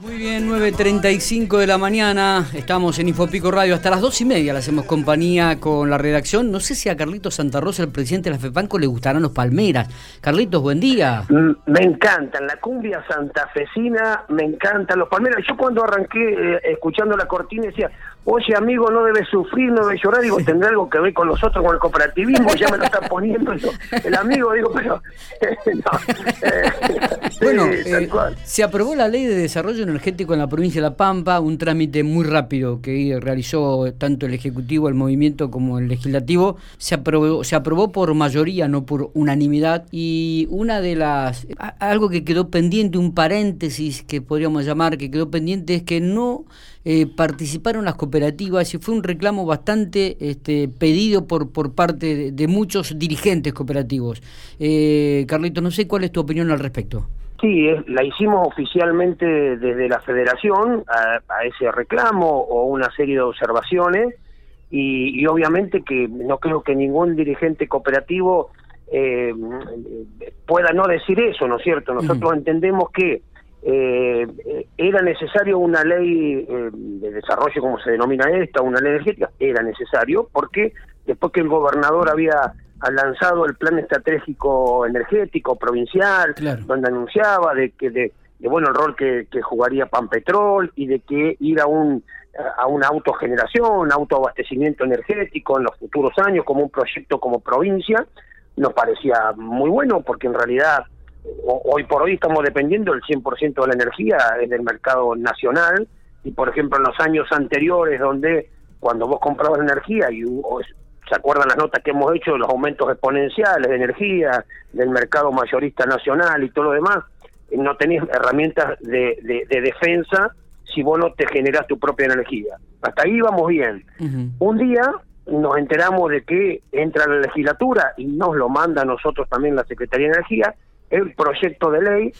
Muy bien, 9.35 de la mañana, estamos en Infopico Radio, hasta las dos y media le hacemos compañía con la redacción. No sé si a Carlitos Santa Rosa, el presidente de la FEPANCO, le gustarán los palmeras. Carlitos, buen día. Mm, Me encantan, la cumbia santafesina, me encantan los palmeras. Yo cuando arranqué eh, escuchando la cortina decía, oye amigo, no debes sufrir, no debes llorar, digo, tendrá algo que ver con nosotros, con el cooperativismo, ya me lo está poniendo yo. el amigo, digo, pero... no, eh, Bueno, eh, se aprobó la ley de desarrollo energético en la provincia de La Pampa, un trámite muy rápido que realizó tanto el Ejecutivo, el Movimiento como el Legislativo. Se aprobó, se aprobó por mayoría, no por unanimidad. Y una de las. algo que quedó pendiente, un paréntesis que podríamos llamar, que quedó pendiente, es que no eh, participaron las cooperativas y fue un reclamo bastante este, pedido por, por parte de, de muchos dirigentes cooperativos. Eh, Carlito, no sé cuál es tu opinión al respecto. Sí, es- la hicimos oficialmente desde la federación a, a ese reclamo o una serie de observaciones y, y obviamente que no creo que ningún dirigente cooperativo eh, pueda no decir eso, ¿no es cierto? Nosotros entendemos que eh, era necesario una ley eh, de desarrollo, como se denomina esta, una ley energética, era necesario, porque después que el gobernador había ha lanzado el plan estratégico energético provincial, Claro. donde anunciaba de que de, de, bueno el rol que, que jugaría Panpetrol y de que ir a un a una autogeneración, autoabastecimiento energético en los futuros años como un proyecto como provincia, nos parecía muy bueno porque en realidad hoy por hoy estamos dependiendo del 100% de la energía en el mercado nacional. Y por ejemplo en los años anteriores donde cuando vos comprabas energía y hubo- se acuerdan las notas que hemos hecho de los aumentos exponenciales de energía del mercado mayorista nacional y todo lo demás no tenías herramientas de, de- de defensa si vos no te generás tu propia energía. Hasta ahí vamos bien. Un día nos enteramos de que entra la legislatura y nos lo manda a nosotros también la Secretaría de Energía, el proyecto de ley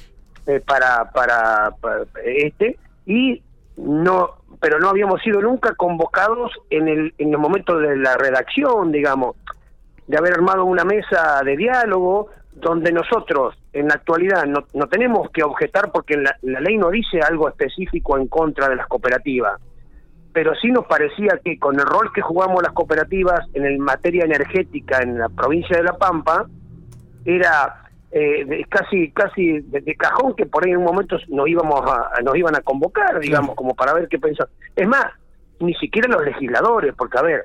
eh, para, para, este, y no pero no habíamos sido nunca convocados en el, en el momento de la redacción, digamos, de haber armado una mesa de diálogo donde nosotros en la actualidad no, no tenemos que objetar porque la, la ley no dice algo específico en contra de las cooperativas pero sí nos parecía que con el rol que jugamos las cooperativas en el materia energética en la provincia de La Pampa, era eh, de- casi casi de, de cajón que por ahí en un momento nos íbamos a, nos iban a convocar, digamos, como para ver qué pensaban. Es más, ni siquiera los legisladores, porque a ver,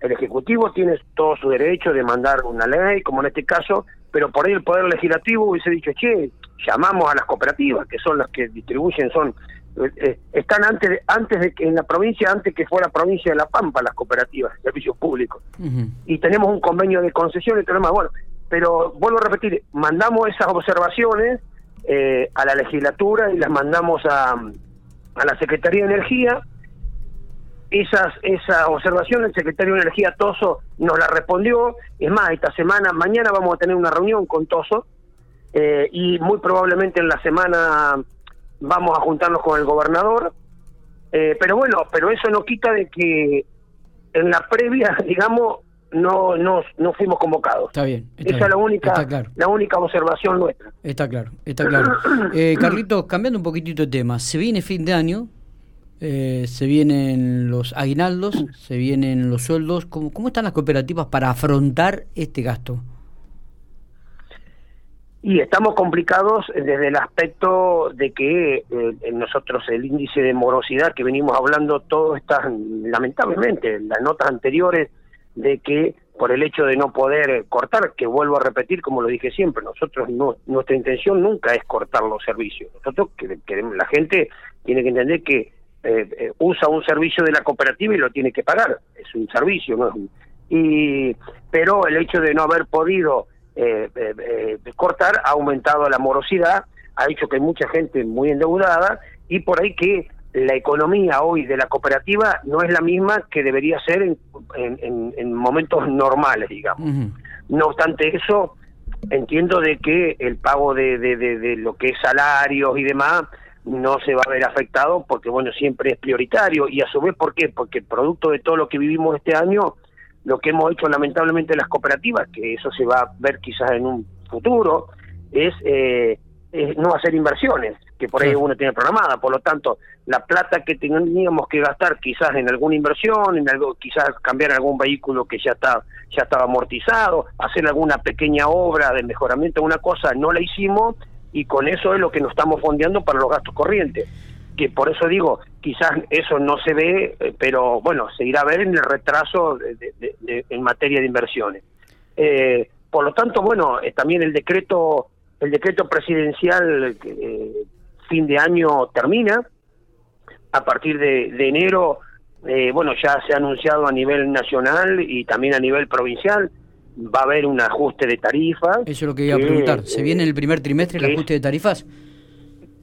el Ejecutivo tiene todo su derecho de mandar una ley, como en este caso, pero por ahí el Poder Legislativo hubiese dicho, che, llamamos a las cooperativas, que son las que distribuyen, son eh, eh, están antes de, antes de que en la provincia, antes que fuera provincia de La Pampa, las cooperativas de servicios públicos y tenemos un convenio de concesión y todo lo demás. Bueno, pero vuelvo a repetir, mandamos esas observaciones eh, a la legislatura y las mandamos a, a la Secretaría de Energía. Esas, esa observación el secretario de Energía Toso nos la respondió. Es más, esta semana, mañana vamos a tener una reunión con Toso eh, y muy probablemente en la semana vamos a juntarnos con el gobernador. Eh, pero bueno, pero eso no quita de que en la previa, digamos, no no, no fuimos convocados. Está bien. está Esa bien, es la única claro. la única observación nuestra. Está claro, está claro. Eh, Carlitos, cambiando un poquitito de tema, se viene fin de año, eh, se vienen los aguinaldos, se vienen los sueldos. ¿Cómo, ¿Cómo están las cooperativas para afrontar este gasto? Y estamos complicados desde el aspecto de que eh, nosotros el índice de morosidad que venimos hablando, todo está lamentablemente en las notas anteriores de que por el hecho de no poder cortar, que vuelvo a repetir como lo dije siempre, nosotros no, nuestra intención nunca es cortar los servicios. Nosotros que- queremos, la gente tiene que entender que eh, eh, usa un servicio de la cooperativa y lo tiene que pagar, es un servicio, no es un- y pero el hecho de no haber podido eh, eh, eh, cortar ha aumentado la morosidad, ha hecho que hay mucha gente muy endeudada y por ahí que la economía hoy de la cooperativa no es la misma que debería ser en, en- en- en momentos normales, digamos. No obstante eso, entiendo de que el pago de, de, de- de lo que es salarios y demás no se va a ver afectado porque, bueno, siempre es prioritario. Y a su vez, ¿por qué? Porque producto de todo lo que vivimos este año, lo que hemos hecho lamentablemente las cooperativas, que eso se va a ver quizás en un futuro, es eh, es no hacer inversiones, que por ahí uno tiene programada. Por lo tanto, la plata que teníamos que gastar quizás en alguna inversión, en algo, quizás cambiar algún vehículo que ya está ya estaba amortizado, hacer alguna pequeña obra de mejoramiento, una cosa, no la hicimos y con eso es lo que nos estamos fondeando para los gastos corrientes. Que por eso digo, quizás eso no se ve, eh, pero bueno, se irá a ver en el retraso en materia de inversiones. Eh, por lo tanto, bueno, eh, también el decreto el decreto presidencial eh, fin de año termina. A partir de, enero, eh, bueno, ya se ha anunciado a nivel nacional y también a nivel provincial. Va a haber un ajuste de tarifas. Eso es lo que iba a preguntar. ¿Se viene el primer trimestre el ajuste de tarifas?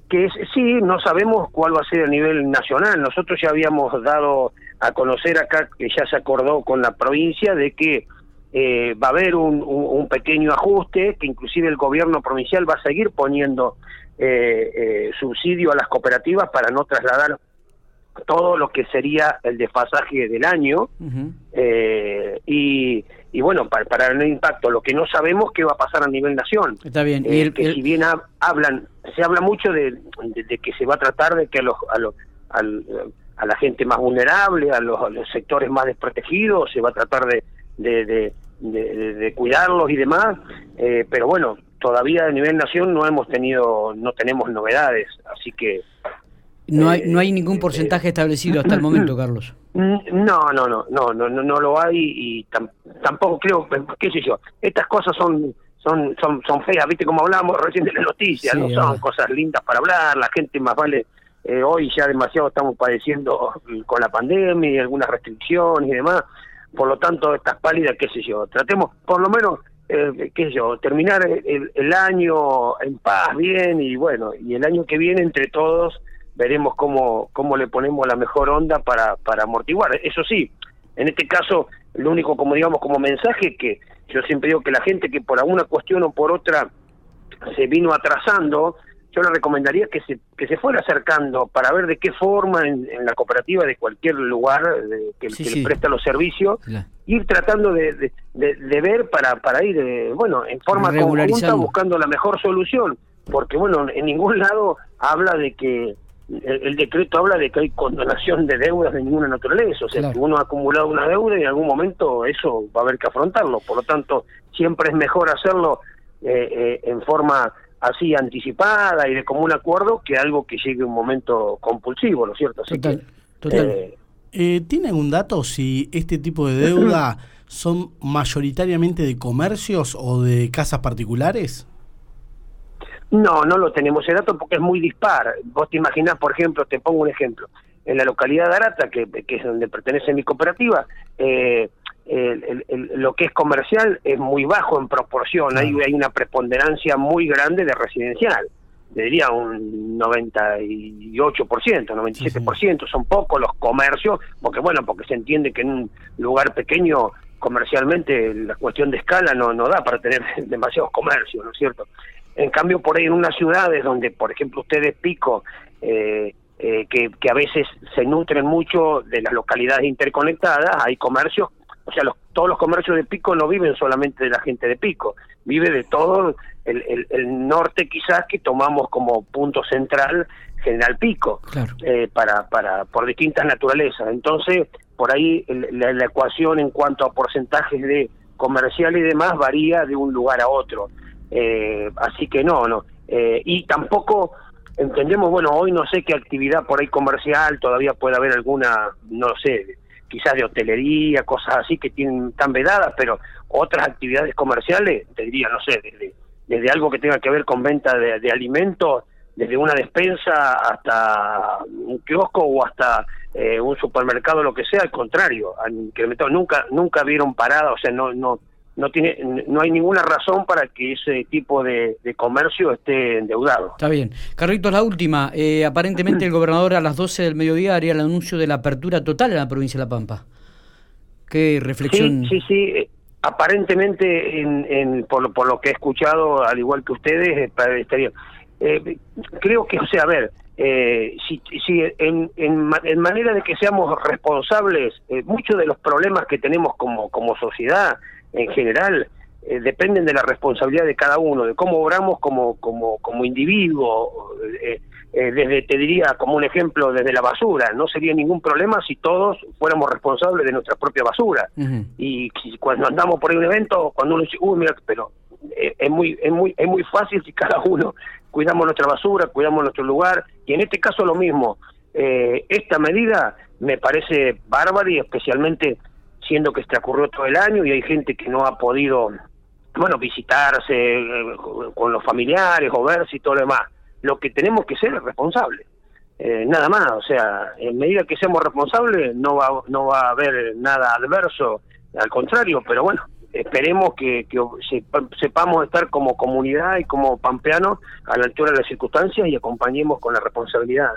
Que es, sí, no sabemos cuál va a ser a nivel nacional. Nosotros ya habíamos dado a conocer acá que ya se acordó con la provincia de que eh, va a haber un, pequeño ajuste, que inclusive el gobierno provincial va a seguir poniendo eh, eh, subsidio a las cooperativas para no trasladar todo lo que sería el desfasaje del año y, y, bueno para, para el impacto. Lo que no sabemos qué va a pasar a nivel nación. Está bien y que si bien hablan se habla mucho de, que se va a tratar de que a los a los a la gente más vulnerable a los, sectores más desprotegidos se va a tratar de, de, de, cuidarlos y demás, eh, pero bueno, todavía a nivel nación no hemos tenido, no tenemos novedades, así que... No hay, no hay eh, ningún porcentaje establecido hasta el momento, Carlos. No, no, no, no, no, no, no lo hay y tampoco creo, qué sé yo, estas cosas son son son son feas, viste como hablábamos recién de la noticia, no son cosas lindas para hablar, la gente más vale eh, hoy ya demasiado estamos padeciendo con la pandemia y algunas restricciones y demás, por lo tanto estas pálidas, qué sé yo, tratemos por lo menos, eh, qué sé yo, terminar el, año en paz, bien, y bueno, y el año que viene entre todos veremos cómo, cómo le ponemos la mejor onda para, para amortiguar. Eso sí, en este caso, lo único, como digamos, como mensaje que yo siempre digo que la gente que por alguna cuestión o por otra se vino atrasando, yo le recomendaría que se, que se fuera acercando para ver de qué forma en, la cooperativa de cualquier lugar que, le presta los servicios, ir tratando de, de, ver para, para ir, eh, bueno, en forma conjunta buscando la mejor solución, porque bueno, en ningún lado habla de que el, decreto habla de que hay condonación de deudas de ninguna naturaleza, o sea, que uno ha acumulado una deuda y en algún momento eso va a haber que afrontarlo, por lo tanto, siempre es mejor hacerlo eh, eh, en forma así anticipada y de común acuerdo que algo que llegue un momento compulsivo, ¿no es cierto? total, total. Eh, eh, ¿Tiene algún dato si este tipo de deuda son mayoritariamente de comercios o de casas particulares? No, no lo tenemos ese dato porque es muy dispar. Vos te imaginás, por ejemplo, te pongo un ejemplo, en la localidad de Arata, que, que es donde pertenece mi cooperativa, eh, el, lo que es comercial es muy bajo en proporción, hay, hay una preponderancia muy grande de residencial, diría un 98%, 97%, son pocos los comercios, porque bueno, porque se entiende que en un lugar pequeño comercialmente la cuestión de escala no, no da para tener demasiados comercios, ¿no es cierto? En cambio, por ahí en unas ciudades donde, por ejemplo, ustedes Pico, eh, eh, que, que a veces se nutren mucho de las localidades interconectadas, hay comercios o sea, los, todos los comercios de Pico no viven solamente de la gente de Pico, vive de todo el, el, norte quizás que tomamos como punto central General Pico, eh, para, para, por distintas naturalezas. Entonces, por ahí la, ecuación en cuanto a porcentajes de comercial y demás varía de un lugar a otro. Eh, así que no, no. Eh, y tampoco entendemos, bueno, hoy no sé qué actividad por ahí comercial, todavía puede haber alguna, no sé, quizás de hotelería, cosas así que tienen tan vedadas, pero otras actividades comerciales, te diría, no sé, desde, desde algo que tenga que ver con venta de, alimentos, desde una despensa hasta un kiosco o hasta eh, un supermercado, lo que sea, al contrario, han incrementado, nunca, nunca vieron parada, o sea, no, no, no tiene no hay ninguna razón para que ese tipo de, comercio esté endeudado. Está bien. Carlitos, la última. Eh, aparentemente el gobernador a las 12 del mediodía haría el anuncio de la apertura total en la provincia de La Pampa. ¿Qué reflexión? Sí, sí, sí. Eh, aparentemente, en, por, por, lo que he escuchado, al igual que ustedes, eh, estaría... Eh, creo que, o sea, a ver, eh, si, si en, en, en, manera de que seamos responsables, muchos de los problemas que tenemos como, como sociedad en general eh, dependen de la responsabilidad de cada uno, de cómo obramos como, como, como individuo. Eh, eh, desde, te diría, como un ejemplo, desde la basura. No sería ningún problema si todos fuéramos responsables de nuestra propia basura. Y cuando andamos por ahí un evento, cuando uno dice, uy, mira, pero es, muy, es, muy, es muy fácil si cada uno cuidamos nuestra basura, cuidamos nuestro lugar. Y en este caso lo mismo. esta medida me parece bárbara y especialmente siendo que se ocurrió todo el año y hay gente que no ha podido bueno, visitarse eh, con los familiares o verse y todo lo demás. Lo que tenemos que ser es responsables. Eh, nada más, o sea, en medida que seamos responsables no va, no va a haber nada adverso, al contrario, pero bueno, esperemos que, que sepamos estar como comunidad y como pampeanos a la altura de las circunstancias y acompañemos con la responsabilidad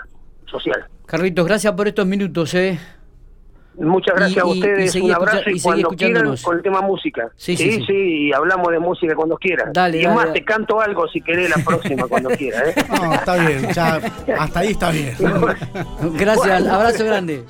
social. Carlitos, gracias por estos minutos. ¿eh? Muchas gracias a ustedes, un abrazo y, cuando quieran con el tema música. Sí sí, sí, y hablamos de música cuando quieran. Dale, y es más, te canto algo si querés la próxima cuando quieras. ¿eh? No, está bien, ya, hasta ahí está bien. gracias, abrazo grande.